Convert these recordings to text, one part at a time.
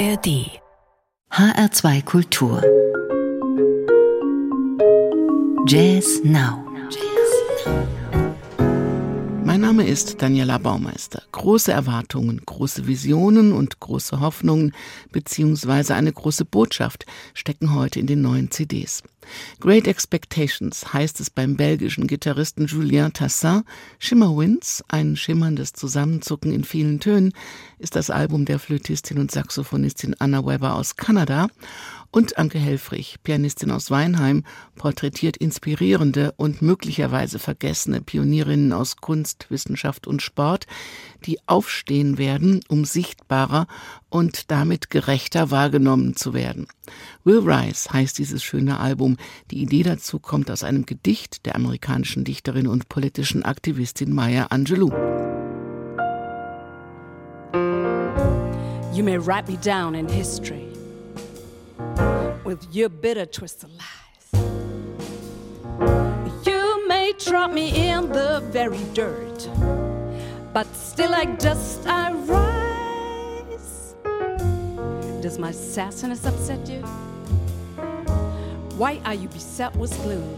ARD HR2 Kultur. Jazz Now mein Name ist Daniela Baumeister. Große Erwartungen, große Visionen und große Hoffnungen beziehungsweise eine große Botschaft stecken heute in den neuen CDs. Great Expectations heißt es beim belgischen Gitarristen Julien Tassin. Shimmer Winds, ein schimmerndes Zusammenzucken in vielen Tönen, ist das Album der Flötistin und Saxophonistin Anna Weber aus Kanada. Und Anke Helfrich, Pianistin aus Weinheim, porträtiert inspirierende und möglicherweise vergessene Pionierinnen aus Kunst, Wissenschaft und Sport, die aufstehen werden, um sichtbarer und damit gerechter wahrgenommen zu werden. Will Rise heißt dieses schöne Album. Die Idee dazu kommt aus einem Gedicht der amerikanischen Dichterin und politischen Aktivistin Maya Angelou. You may write me down in history with your bitter twist of lies. You may drop me in the very dirt, but still like dust I rise. Does my sassiness upset you? Why are you beset with gloom?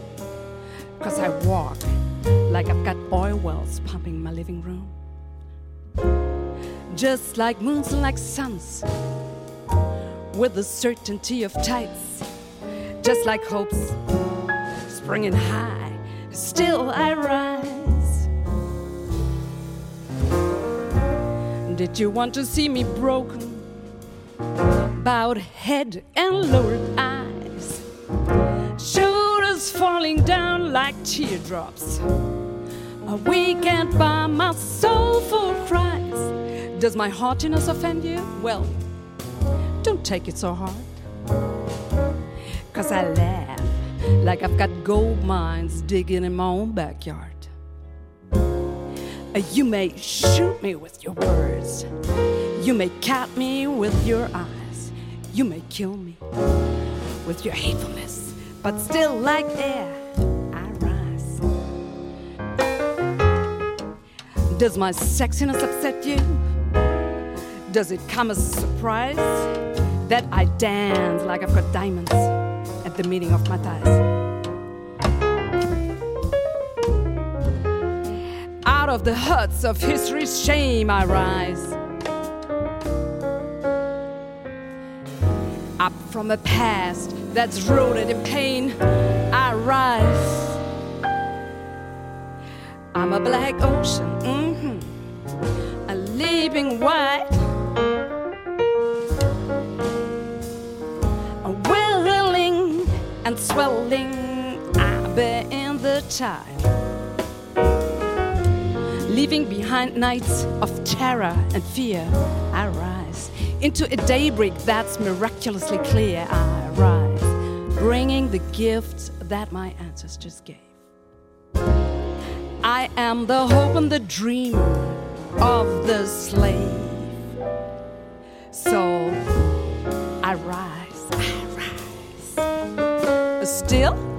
Cause I walk like I've got oil wells pumping my living room. Just like moons and like suns with the certainty of tides, just like hopes springing high, still I rise. Did you want to see me broken, bowed head and lowered eyes, shoulders falling down like teardrops? A weekend by my soulful cries. Does my haughtiness offend you? Well, take it so hard. Cause I laugh like I've got gold mines digging in my own backyard. You may shoot me with your words. You may cut me with your eyes. You may kill me with your hatefulness. But still, like air, I rise. Does my sexiness upset you? Does it come as a surprise that I dance like I've got diamonds at the meeting of my thighs? Out of the huts of history's shame, I rise. Up from a past that's rooted in pain, I rise. I'm a black ocean, mm-hmm, a leaping white and swelling, bear in the tide. Leaving behind nights of terror and fear, I rise into a daybreak that's miraculously clear. I rise, bringing the gifts that my ancestors gave. I am the hope and the dream of the slave. So I rise. Still,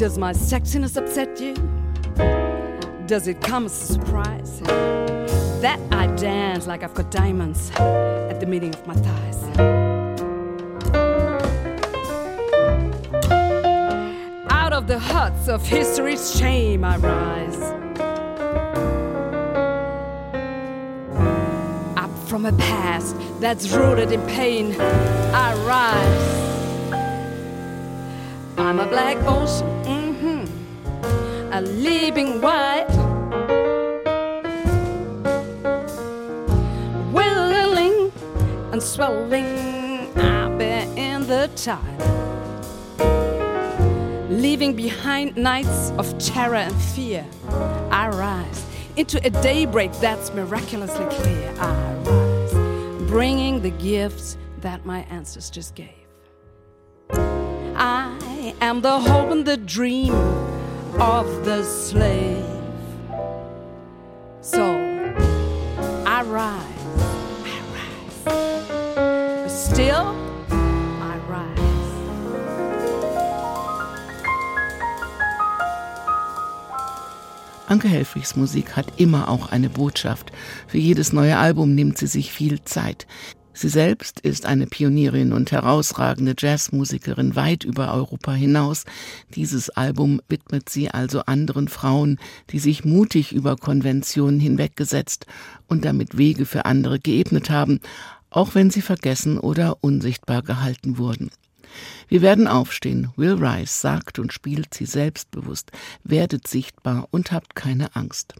Does my sexiness upset you? Does it come as a surprise? That I dance like I've got diamonds at the meeting of my thighs. Out of the huts of history's shame I rise. Up from a past that's rooted in pain I rise. I'm a black ocean, leaping white, and swelling up in the tide, leaving behind nights of terror and fear. I rise into a daybreak that's miraculously clear. I rise, bringing the gifts that my ancestors gave. I am the hope and the dream of the slave. So I rise, I rise. Still, I rise. Anke Helfrichs Musik hat immer auch eine Botschaft. Für jedes neue Album nimmt sie sich viel Zeit. Sie selbst ist eine Pionierin und herausragende Jazzmusikerin weit über Europa hinaus. Dieses Album widmet sie also anderen Frauen, die sich mutig über Konventionen hinweggesetzt und damit Wege für andere geebnet haben, auch wenn sie vergessen oder unsichtbar gehalten wurden. Wir werden aufstehen. Will Rice sagt und spielt sie selbstbewusst, werdet sichtbar und habt keine Angst.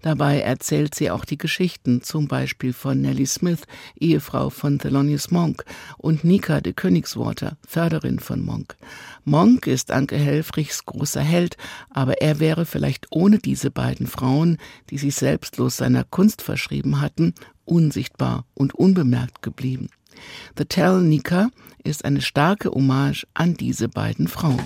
Dabei erzählt sie auch die Geschichten, zum Beispiel von Nellie Smith, Ehefrau von Thelonious Monk, und Nika de Königswater, Förderin von Monk. Monk ist Anke Helfrichs großer Held, aber er wäre vielleicht ohne diese beiden Frauen, die sich selbstlos seiner Kunst verschrieben hatten, unsichtbar und unbemerkt geblieben. The Tell Nika ist eine starke Hommage an diese beiden Frauen.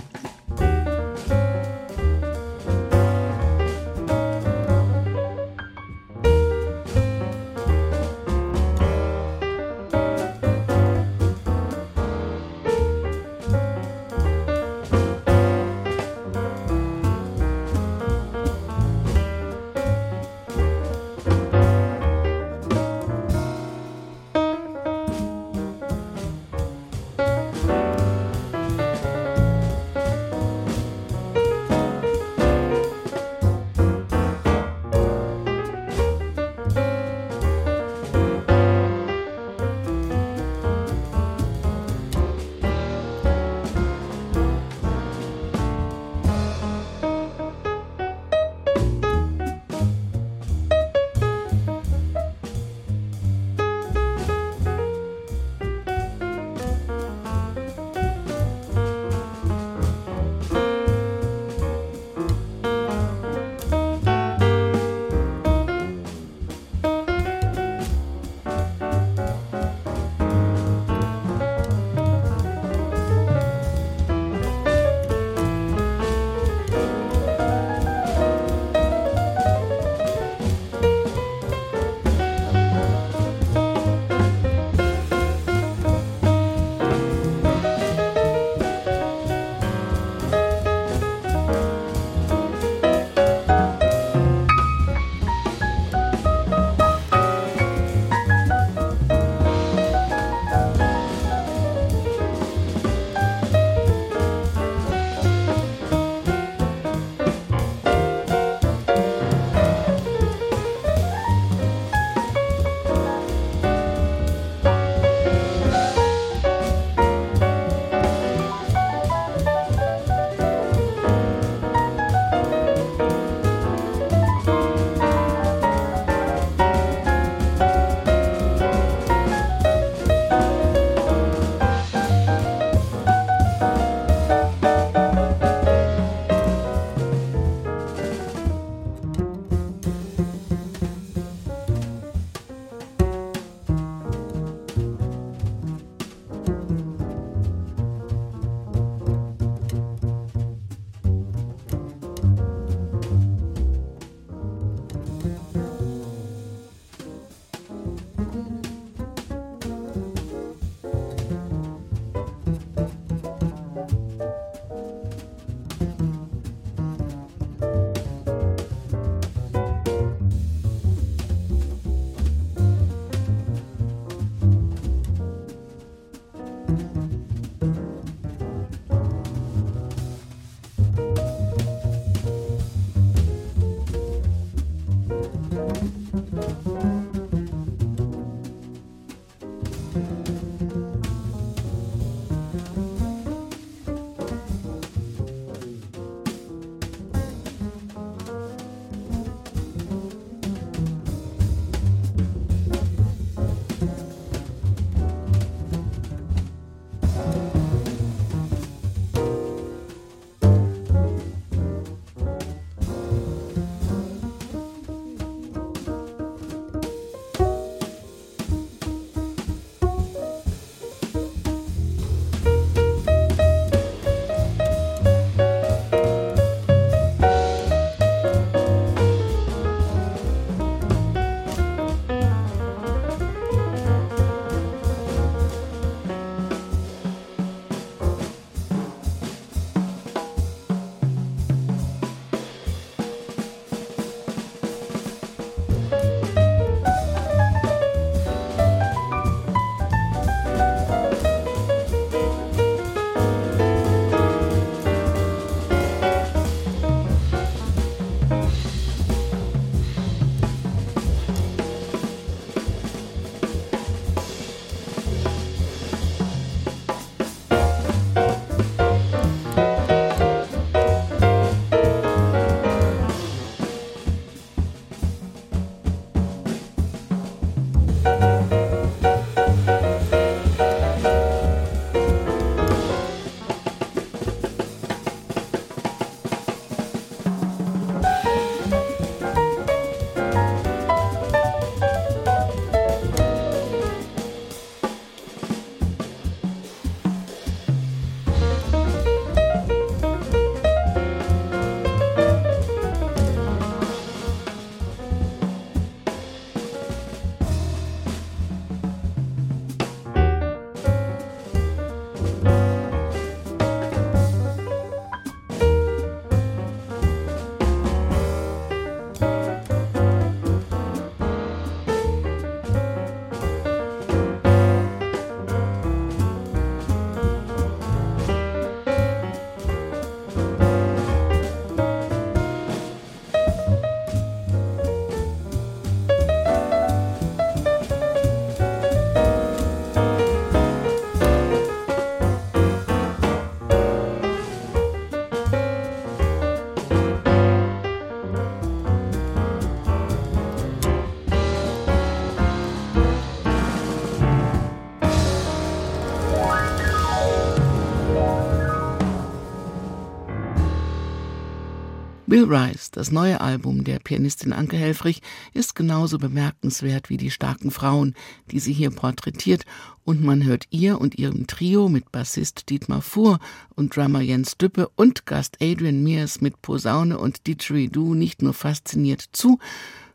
Rice, das neue Album der Pianistin Anke Helfrich, ist genauso bemerkenswert wie die starken Frauen, die sie hier porträtiert, und man hört ihr und ihrem Trio mit Bassist Dietmar Fuhr und Drummer Jens Düppe und Gast Adrian Mears mit Posaune und Didgeridoo nicht nur fasziniert zu,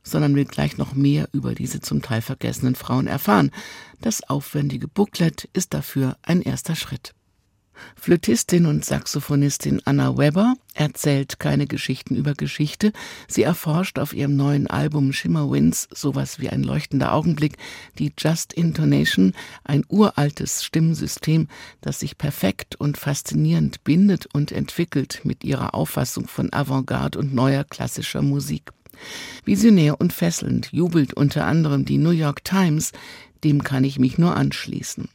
sondern will gleich noch mehr über diese zum Teil vergessenen Frauen erfahren. Das aufwendige Booklet ist dafür ein erster Schritt. Flötistin und Saxophonistin Anna Weber erzählt keine Geschichten über Geschichte. Sie erforscht auf ihrem neuen Album Shimmer Winds sowas wie ein leuchtender Augenblick die Just Intonation, ein uraltes Stimmsystem, das sich perfekt und faszinierend bindet und entwickelt mit ihrer Auffassung von Avantgarde und neuer klassischer Musik. Visionär und fesselnd jubelt unter anderem die New York Times, dem kann ich mich nur anschließen.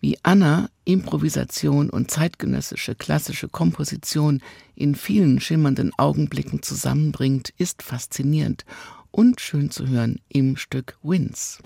Wie Anna Improvisation und zeitgenössische klassische Komposition in vielen schimmernden Augenblicken zusammenbringt, ist faszinierend und schön zu hören im Stück Winds.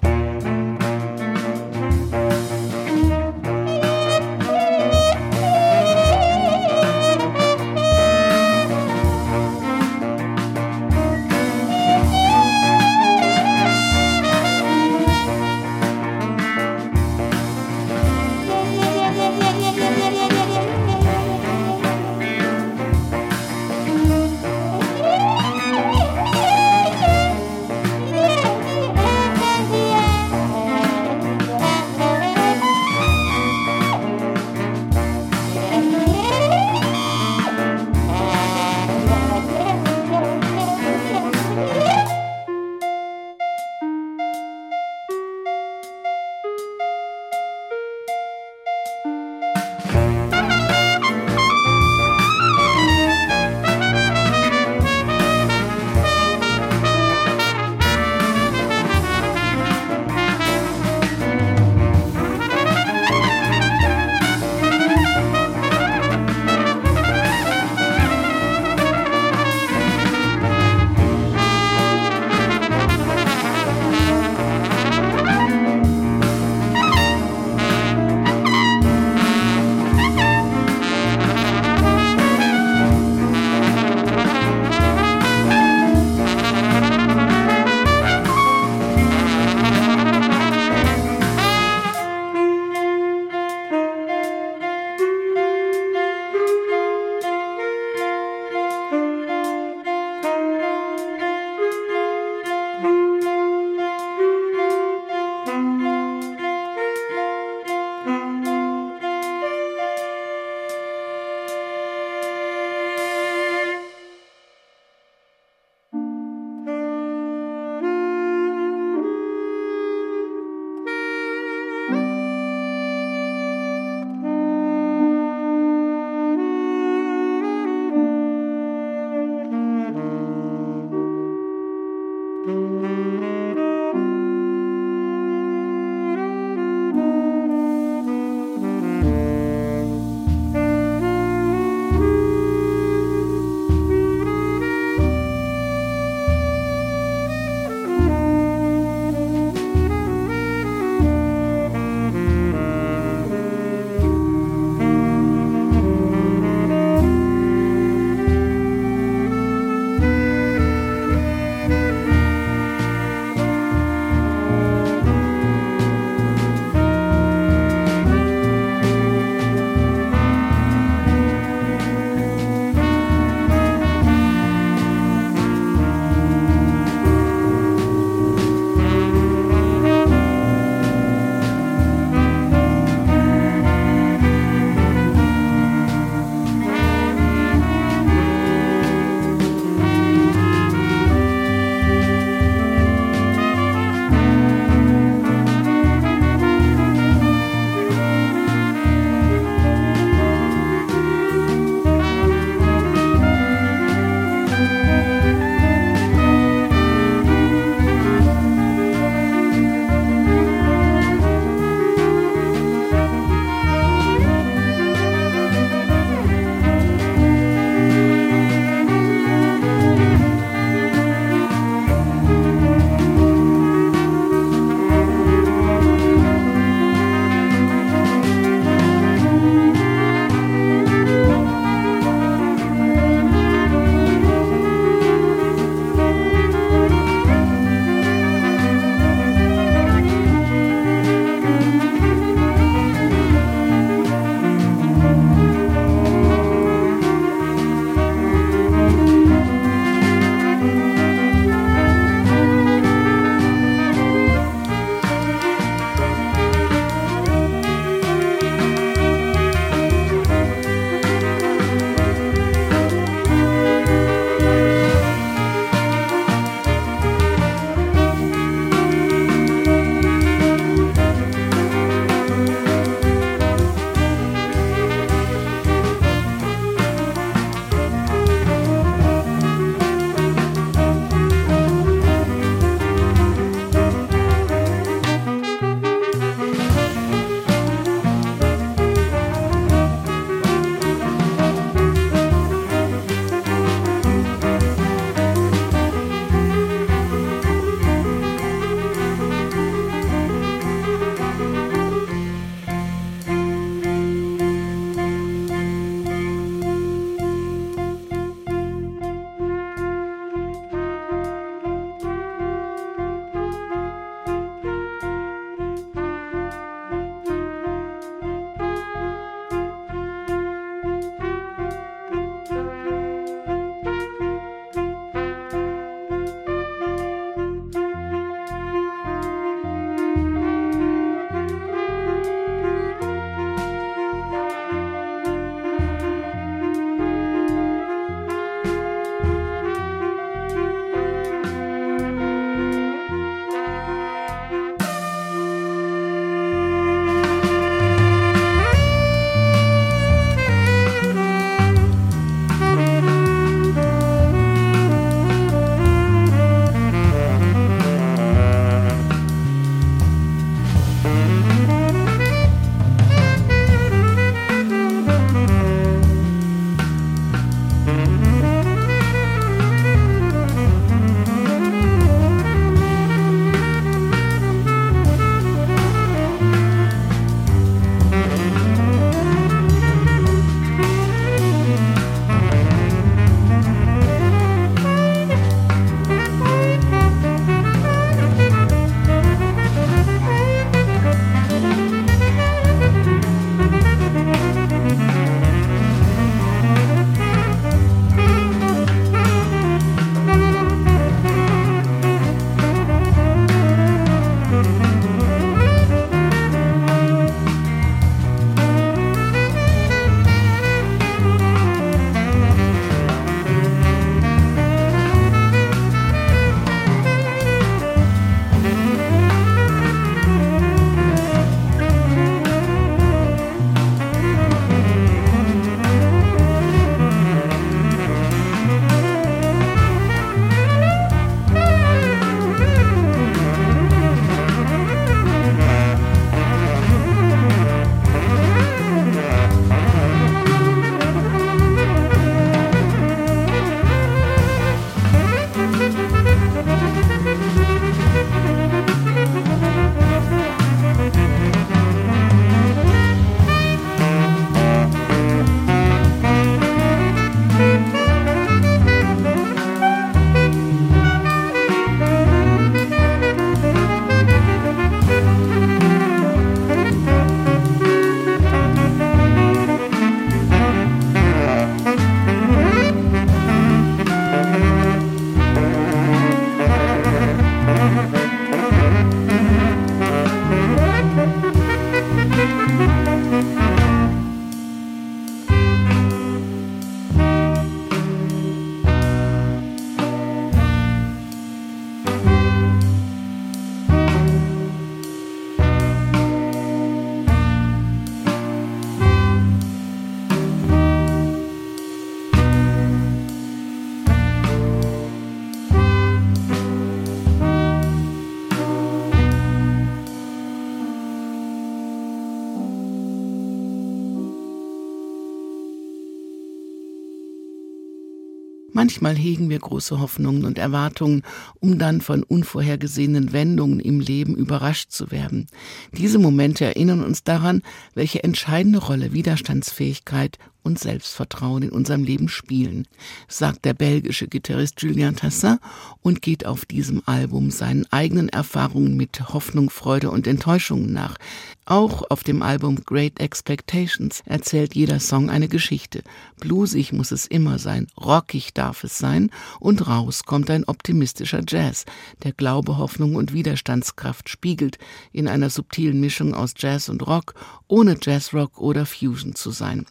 Manchmal hegen wir große Hoffnungen und Erwartungen, um dann von unvorhergesehenen Wendungen im Leben überrascht zu werden. Diese Momente erinnern uns daran, welche entscheidende Rolle Widerstandsfähigkeit und Selbstvertrauen in unserem Leben spielen, sagt der belgische Gitarrist Julien Tassin und geht auf diesem Album seinen eigenen Erfahrungen mit Hoffnung, Freude und Enttäuschungen nach. Auch auf dem Album Great Expectations erzählt jeder Song eine Geschichte. Bluesig muss es immer sein, rockig darf es sein und raus kommt ein optimistischer Jazz, der Glaube, Hoffnung und Widerstandskraft spiegelt in einer subtilen Mischung aus Jazz und Rock, ohne Jazzrock oder Fusion zu sein.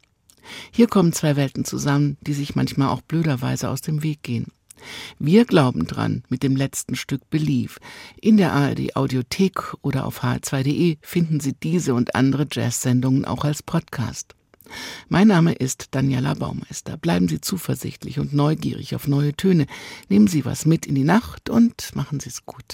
Hier kommen zwei Welten zusammen, die sich manchmal auch blöderweise aus dem Weg gehen. Wir glauben dran mit dem letzten Stück Believe. In der ARD Audiothek oder auf hr2.de finden Sie diese und andere Jazz-Sendungen auch als Podcast. Mein Name ist Daniela Baumeister. Bleiben Sie zuversichtlich und neugierig auf neue Töne. Nehmen Sie was mit in die Nacht und machen Sie es gut.